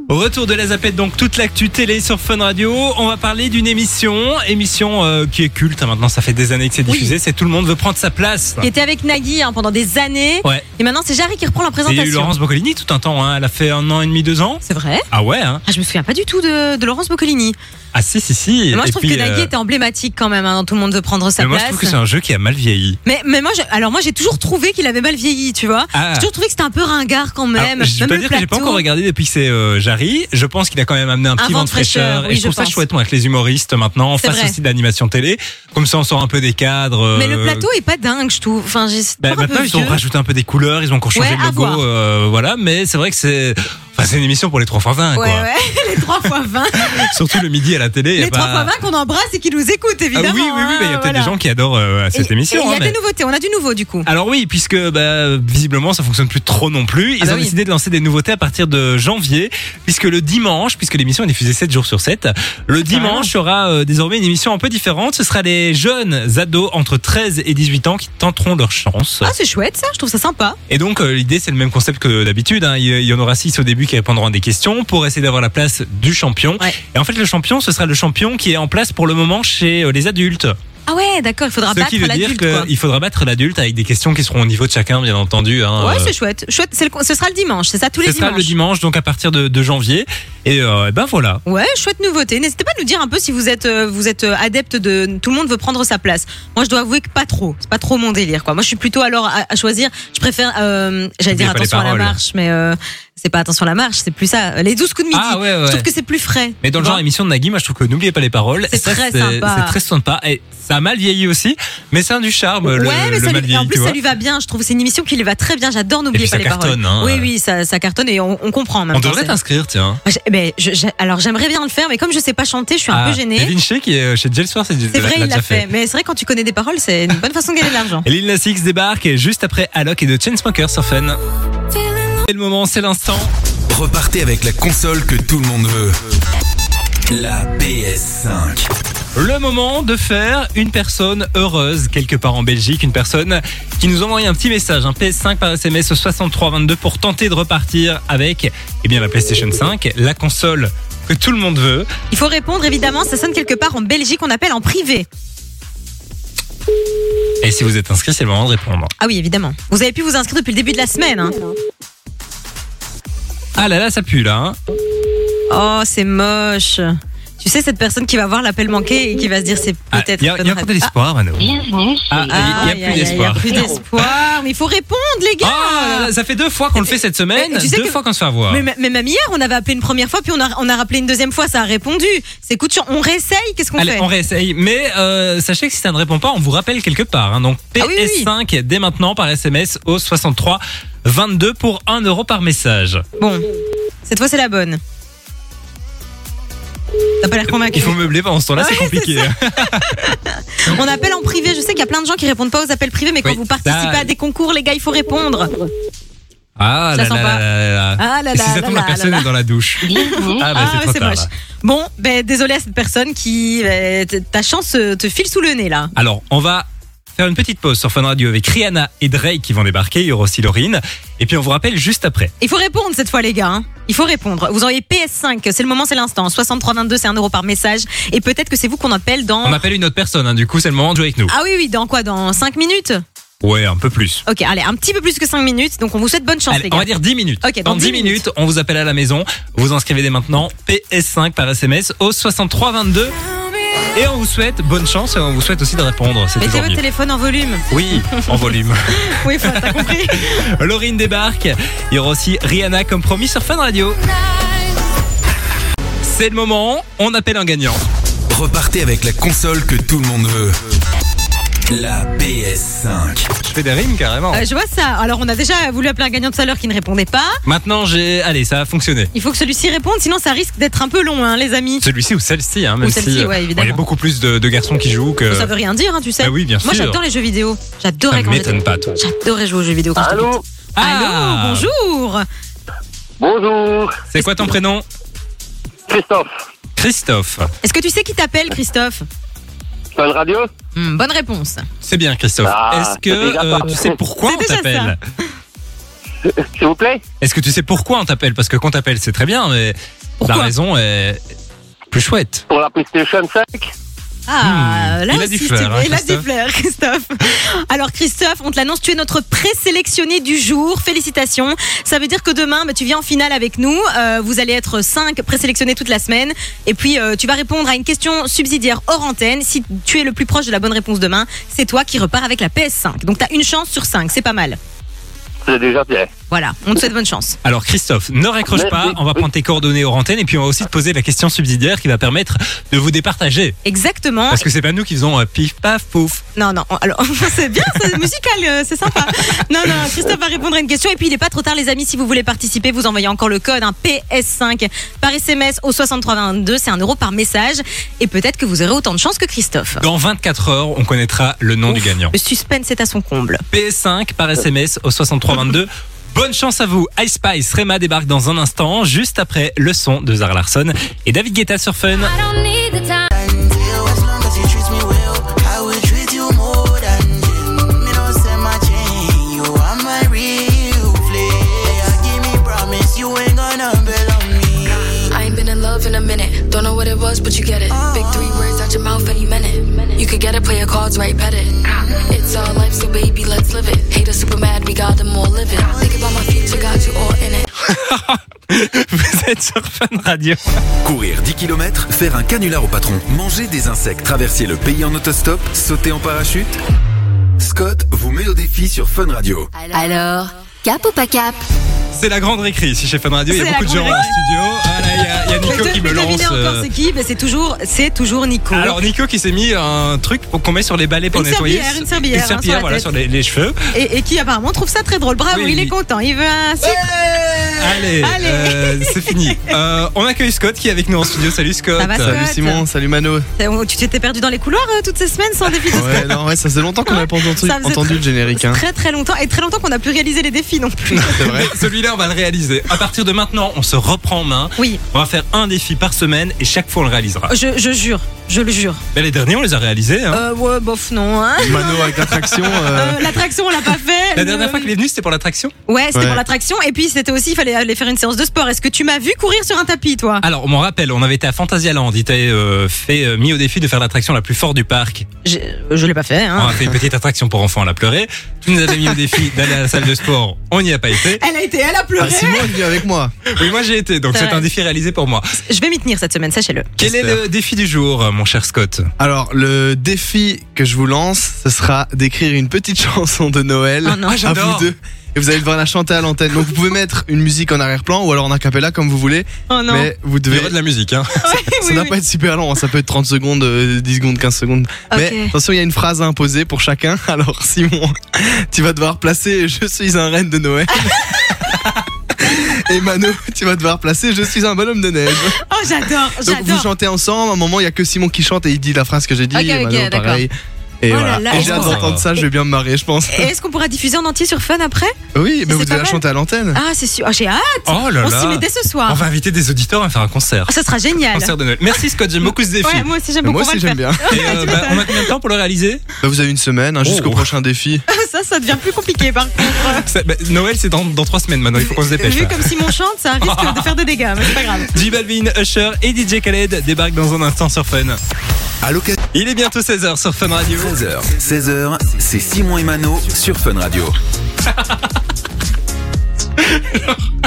Au retour de la zapette, donc toute l'actu télé sur Fun Radio. On va parler d'une émission, émission euh, qui est culte. hein, maintenant, ça fait des années que c'est Oui. diffusé. C'est tout le monde veut prendre sa place. Qui était avec Nagui hein, pendant des années. Ouais. Et maintenant, c'est Jarry qui reprend la Et il y a présentation. eu Laurence Boccolini tout un temps. Hein. Elle a fait un an et demi, deux ans. C'est vrai Ah ouais. Hein. ah, Je me souviens pas du tout de, de Laurence Boccolini. Ah si si si. Moi, je Et trouve puis, que Nagui euh, était emblématique quand même. Hein, dans tout le monde veut prendre sa mais moi, je place. trouve que c'est un jeu qui a mal vieilli. Mais, mais moi, je- alors moi, j'ai toujours trouvé qu'il avait mal vieilli, tu vois. Ah. J'ai toujours trouvé que c'était un peu ringard quand Alors, même. je peux dire que j'ai pas plateau. encore regardé depuis que c'est euh, Jarry. Je pense qu'il a quand même amené un petit vent de fraîcheur. oui, et je je trouve ça chouette moi, avec les humoristes maintenant. Fasse vrai. aussi de l'animation télé. Comme ça, on sort un peu des cadres. Mais le euh, plateau est pas dingue, je trouve. Enfin, j'ai Bah, un maintenant, ils ont rajouté un peu des couleurs, ils ont encore changé Ouais, le logo, euh, voilà. Mais c'est vrai que c'est, Enfin, c'est une émission pour les 3 x 20, Ouais, quoi. ouais, (laughs) les 3 x 20. Surtout le midi à la télé. y a Les pas- 3 x 20 qu'on embrasse et qui nous écoutent, Ah évidemment. oui, oui, oui, hein, mais il y a peut-être voilà. des gens qui adorent euh, cette Et- émission. Il y hein, a mais- des nouveautés, on a du nouveau du coup. Alors oui, puisque bah, visiblement ça fonctionne plus trop non plus. Ils Ah bah ont oui. décidé de lancer des nouveautés à partir de janvier, puisque le dimanche, puisque l'émission est diffusée 7 jours sur 7, le dimanche il y aura euh, désormais une émission un peu différente. Ce sera les jeunes ados entre 13 et 18 ans qui tenteront leur chance. Ah, c'est chouette ça, je trouve ça sympa. Et donc euh, l'idée c'est le même concept que d'habitude. hein. Il il y en aura 6 au début qui répondront à des questions pour essayer d'avoir la place du champion. Ouais. Et en fait le champion ce sera le champion qui est en place pour le moment chez euh, les adultes. Ah ouais, d'accord, il faudra Ce qui battre veut dire l'adulte quoi. qu'il faudra battre l'adulte avec des questions qui seront au niveau de chacun bien entendu. hein. Ouais, Euh, c'est chouette. Chouette, c'est le- ce sera le dimanche, c'est ça tous les Ce sera dimanches. le dimanche, donc à partir de, de janvier. Et euh, ben voilà. Ouais, chouette nouveauté. N'hésitez pas à nous dire un peu si vous êtes euh, vous êtes euh, adepte de tout le monde veut prendre sa place. Moi, je dois avouer que pas trop. C'est pas trop mon délire quoi. Moi, je suis plutôt alors à, à choisir. Je préfère euh, j'allais N'oubliez dire pas les attention à la paroles. marche, mais euh, c'est pas attention à la marche, c'est plus ça. Les 12 coups de midi. Ah ouais, ouais. Je trouve que c'est plus frais. Mais dans le genre émission de Nagui, moi je trouve que n'oubliez pas les paroles. C'est très sympa. C'est très sympa. Et ça a mal vieilli aussi, mais c'est un du charme, le, ouais, mais le ça lui, en plus ça lui va bien. Je trouve que c'est une émission qui lui va très bien. J'adore n'oubliez pas ça les cartonne, paroles. hein. Oui, oui, ça, ça cartonne et on, on comprend en même On temps. devrait t'inscrire, tiens. Mais je- alors j'aimerais bien le faire, mais comme je sais pas chanter, je suis un Ah, peu gênée. Vinci qui est euh, chez Soir, c'est C'est vrai, il l'a fait. Mais c'est vrai quand tu connais des paroles, c'est une bonne façon de gagner de l'argent. Et (laughs) Lil Nas débarque juste après Alok et de Chainsmokers sur Fun. C'est le moment, c'est l'instant. Repartez avec la console que tout le monde veut. La PS5. Le moment de faire une personne heureuse quelque part en Belgique, une personne qui nous envoie un petit message, un PS5 par SMS au 6322 pour tenter de repartir avec eh bien la PlayStation 5, la console que tout le monde veut. Il faut répondre évidemment, ça sonne quelque part en Belgique, on appelle en privé. Et si vous êtes inscrit, c'est le moment de répondre. Ah oui, évidemment. Vous avez pu vous inscrire depuis le début de la semaine. hein. Ah là là, ça pue là. hein. Oh, c'est moche. Tu sais, cette personne qui va voir l'appel manqué et qui va se dire c'est Ah, peut-être. Il y a, il y a encore de l'espoir, Mano. Bienvenue Ah, Ah, il y a plus d'espoir. Il y a plus d'espoir. Mais il faut répondre, les gars. Ah, ça fait deux fois qu'on le fait cette semaine, Mais tu sais deux que- fois qu'on se fait avoir. mais, mais même hier, on avait appelé une première fois, puis on a, on a rappelé une deuxième fois, ça a répondu. C'est coup de chance. On réessaye, qu'est-ce qu'on fait? on réessaye. Mais euh, sachez que si ça ne répond pas, on vous rappelle quelque part. hein. Donc Ah oui, oui, oui. PS5 dès maintenant par SMS au 63 22 pour 1 euro par message. Bon, cette fois, c'est la bonne. T'as pas l'air convaincu. Il faut meubler pendant ce temps-là, c'est Ouais, compliqué. hein. (laughs) On appelle en privé. Je sais qu'il y a plein de gens qui répondent pas aux appels privés, mais quand Oui, vous participez ça- à des concours, les gars, il faut répondre. Ah Ça là sent là pas. là là là. Ah là Et si là ça là tombe, là la personne là là. est dans la douche. (laughs) Ah bah Ah, c'est c'est moche. là. Bon, ben désolé à cette personne qui euh, ta chance te file sous le nez là. Alors, on va faire une petite pause sur Fun Radio avec Rihanna et Drake qui vont débarquer. Il y aura aussi Laurine. Et puis on vous rappelle juste après. Il faut répondre cette fois les gars. hein. Il faut répondre. Vous envoyez PS5, c'est le moment, c'est l'instant. 6322, c'est un euro par message. Et peut-être que c'est vous qu'on appelle dans. On appelle une autre personne. hein. Du coup, c'est le moment de jouer avec nous. Ah oui, oui, dans quoi? Dans 5 minutes? Ouais, un peu plus. Ok, allez, un petit peu plus que 5 minutes. Donc on vous souhaite bonne chance Allez, les on gars. va dire 10 minutes. Ok, dans dans 10 10 minutes, on vous appelle à la maison. Vous inscrivez dès maintenant PS5 par SMS au 6322. Et on vous souhaite bonne chance et on vous souhaite aussi de répondre. C'est Mettez votre mieux. téléphone en volume. Oui, en volume. (laughs) Oui, enfin, t'as compris. (laughs) Laurine débarque. Il y aura aussi Rihanna comme promis sur Fun Radio. C'est le moment. On appelle un gagnant. Repartez avec la console que tout le monde veut. La PS5. Je fais des rimes carrément. Euh, je vois ça. Alors on a déjà voulu appeler un gagnant tout à l'heure qui ne répondait pas. Maintenant, j'ai. Allez, ça a fonctionné. Il faut que celui-ci réponde, sinon ça risque d'être un peu long, hein, les amis. Celui-ci ou celle-ci, hein, même Ou celle-ci, si euh, ouais, bon, évidemment. il y a beaucoup plus de, de garçons qui jouent que. Ça veut rien dire, hein, tu sais. Bah oui, bien Moi sûr. j'adore les jeux vidéo. Ça J'adorais quand m'étonne pas, toi. J'adorais jouer aux jeux vidéo quand j'étais Allô petite. Allô, bonjour. Bonjour, C'est quoi ton prénom? Christophe. Christophe. Est-ce que tu sais qui t'appelle, Christophe? Fun Radio Hmm, Bonne réponse. C'est bien, Christophe. Ah, Est-ce que c'est déjà euh, tu sais pourquoi C'est on déjà t'appelle (laughs) S'il vous plaît Est-ce que tu sais pourquoi on t'appelle? Parce que qu'on t'appelle, c'est très bien, mais Pourquoi? la raison est plus chouette. Pour la PlayStation 5 Ah, Hmm, là il a aussi, c'est hein, il a (laughs) Christophe. Alors, Christophe, on te l'annonce, tu es notre présélectionné du jour. Félicitations. Ça veut dire que demain, bah, tu viens en finale avec nous. Euh, vous allez être cinq présélectionnés toute la semaine. Et puis, euh, tu vas répondre à une question subsidiaire hors antenne. Si tu es le plus proche de la bonne réponse demain, c'est toi qui repars avec la PS5. Donc, tu as une chance sur cinq. C'est pas mal. C'est déjà bien. Voilà, on te souhaite bonne chance. Alors Christophe, ne raccroche pas, on va prendre tes coordonnées aux antennes et puis on va aussi te poser la question subsidiaire qui va permettre de vous départager. Exactement. Parce que c'est pas nous qui faisons euh, pif paf pouf. Non, non, alors (laughs) c'est bien, c'est musical, euh, c'est sympa. Non, non, Christophe va répondre à une question. Et puis il n'est pas trop tard, les amis, si vous voulez participer, vous envoyez encore le code un PS5 par SMS au 6322, c'est un euro par message. Et peut-être que vous aurez autant de chance que Christophe. Dans 24 heures, on connaîtra le nom du gagnant. Le suspense est à son comble. PS5 par SMS au 6322. Bonne chance à vous. Ice Spice, Rema débarque dans un instant, juste après le son de Zara Larson et David Guetta sur Fun. Don't minute. Know what it was, but you get it. Big three words out your mouth meant it. You could get it, play your cards right, pet it. It's our life, so baby, let's live it. Haters super mad, we got them all living. (laughs) Vous êtes sur Fun Radio. Courir 10 km, faire un canular au patron, manger des insectes, traverser le pays en autostop, sauter en parachute? Scott vous met au défi sur Fun Radio. Alors, cap ou pas cap C'est la grande récré ici chez Fun Radio. Il y a beaucoup de gens en studio. Ah là, il y a, il y a Nico qui me lance. euh, c'est qui Ben, C'est toujours, c'est toujours Nico. Alors Nico qui s'est mis un truc pour qu'on met sur les balais pour Une nettoyer. serpillière, une serpillière, hein, sur la voilà tête. sur les, les cheveux. et, et qui apparemment trouve ça très drôle. Bravo, Oui, il est content. Il veut un sucre. Allez, Allez. euh, c'est fini. (laughs) Euh, on accueille Scott qui est avec nous en studio. Salut Scott. Ça va, Salut Simon, salut Mano. Oh, Tu t'étais perdu dans les couloirs euh, toutes ces semaines sans (laughs) défi de Ouais, non, ouais, ça faisait longtemps qu'on n'avait pas entendu, Ça faisait entendu très- le générique. Hein. Très très longtemps et très longtemps qu'on n'a plus réalisé les défis non plus. C'est vrai. Mais (laughs) Celui-là, on va le réaliser. À partir de maintenant, on se reprend en main. Oui, On va faire un défi par semaine et chaque fois on le réalisera. je, je jure, je le jure. Mais les derniers, on les a réalisés. hein. Euh, ouais, bof, non. Hein. Mano avec l'attraction. (laughs) euh, Euh, l'attraction, on l'a pas fait. La dernière fois qu'il est venu, c'était pour l'attraction Ouais, c'était Ouais. pour l'attraction. Et puis c'était aussi, il fallait aller faire une séance de sport. Est-ce que tu m'as vu courir sur un tapis, toi? Alors, on m'en rappelle, on avait été à Fantasyland. Il t'avait euh, fait euh, mis au défi de faire l'attraction la plus forte du parc. Je, je l'ai pas fait. On Hein. a fait une petite attraction pour enfants, on a pleuré. Tu nous avais mis au défi d'aller à la salle de sport. On n'y a pas été. Elle a été, elle a Ah, pleuré. Simon est avec moi. Oui, moi j'ai été, donc C'est un défi réalisé pour moi. Je vais m'y tenir cette semaine, sachez-le. Quel est le défi du jour, mon cher Scott Alors, le défi que je vous lance, ce sera d'écrire une petite (laughs) chanson de Noël Oh non. Ah, à j'adore. vous deux. Et vous allez devoir la chanter à l'antenne. Donc, vous pouvez mettre une musique en arrière-plan ou alors en acapella comme vous voulez. Oh non. Mais vous Il y devez. aura de la musique, hein. (laughs) Oui, Ça oui, n'a oui. pas être super long, hein. ça peut être 30 secondes, euh, 10 secondes, 15 secondes. Mais Ok. attention, il y a une phrase à imposer pour chacun. (laughs) Alors Simon, tu vas devoir placer Je suis un reine de Noël. Et Mano, tu vas devoir placer Je suis un bonhomme de neige. Oh, j'adore, Donc vous j'adore. chantez ensemble, à un moment il y a que Simon qui chante et il dit la phrase que j'ai dit, Ok, et ok, d'accord. pareil. Et Oh voilà. là, j'ai hâte d'entendre ça, je vais bien me marrer, je pense. Et Est-ce qu'on pourra diffuser en entier sur Fun après? Oui, mais vous devez la chanter à l'antenne. Ah, c'est sûr. Oh, j'ai hâte. Oh là On s'y met là. dès ce On soir. va inviter des auditeurs à faire un concert. Oh, ça sera génial. Concert de Noël. Merci Scott, j'aime beaucoup ce défi. Ouais, moi aussi j'aime beaucoup. moi on aussi j'aime bien. (laughs) Et euh, bah, on a combien de temps pour le réaliser Bah, vous avez une semaine, hein, jusqu'au Oh. prochain défi. (laughs) Ça, ça devient plus compliqué par contre. (laughs) Ça- bah, Noël, c'est dans, dans trois semaines maintenant, il faut qu'on se dépêche. Vu là. comme Simon chante, ça risque de faire des dégâts, mais c'est pas grave. J Balvin, Usher et DJ Khaled débarquent dans un instant sur Fun. À l'occasion, Il est bientôt 16h sur Fun Radio. 13h, 16h, c'est Simon et Mano sur Fun Radio. (laughs) (laughs)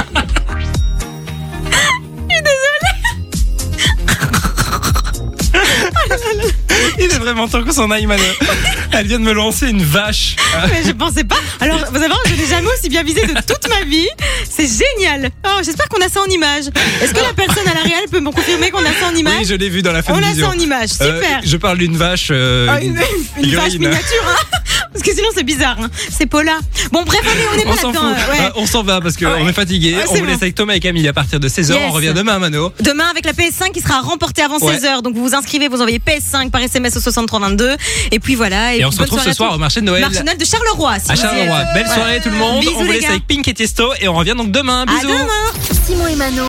Il est vraiment temps qu'on s'en aille, Mano. (laughs) Elle vient de me lancer une vache. Mais je pensais pas. Alors, (laughs) vous savez, je n'ai jamais aussi bien visé de toute ma vie. C'est génial. Oh, j'espère qu'on a ça en image. Est-ce que la personne à la réelle peut me confirmer qu'on a ça en image Oui, je l'ai vu dans la On Fun a ça en image. Euh, Super. je parle d'une vache. euh, Ah, une, une vache miniature, hein Parce que sinon c'est bizarre. Hein. C'est Paula. Bon, bref, allez, on est On pas là-dedans. euh, ouais. On s'en va parce qu'on Ouais. est fatigué. On vous bon. laisse avec Thomas et Camille à partir de 16h. Yes. On revient demain, Mano. Demain avec la PS5 qui sera remportée avant Ouais. 16h. Donc vous vous inscrivez, vous envoyez PS5 par SMS au 6322. Et puis voilà. Et on puis se retrouve ce à soir au marché de Noël. Marché de Noël de Charleroi. si À. Charleroi. Belle soirée tout le monde. Bisous, on vous laisse avec Pink et Tiesto et on revient donc demain. À Bisous. demain. Simon et Mano.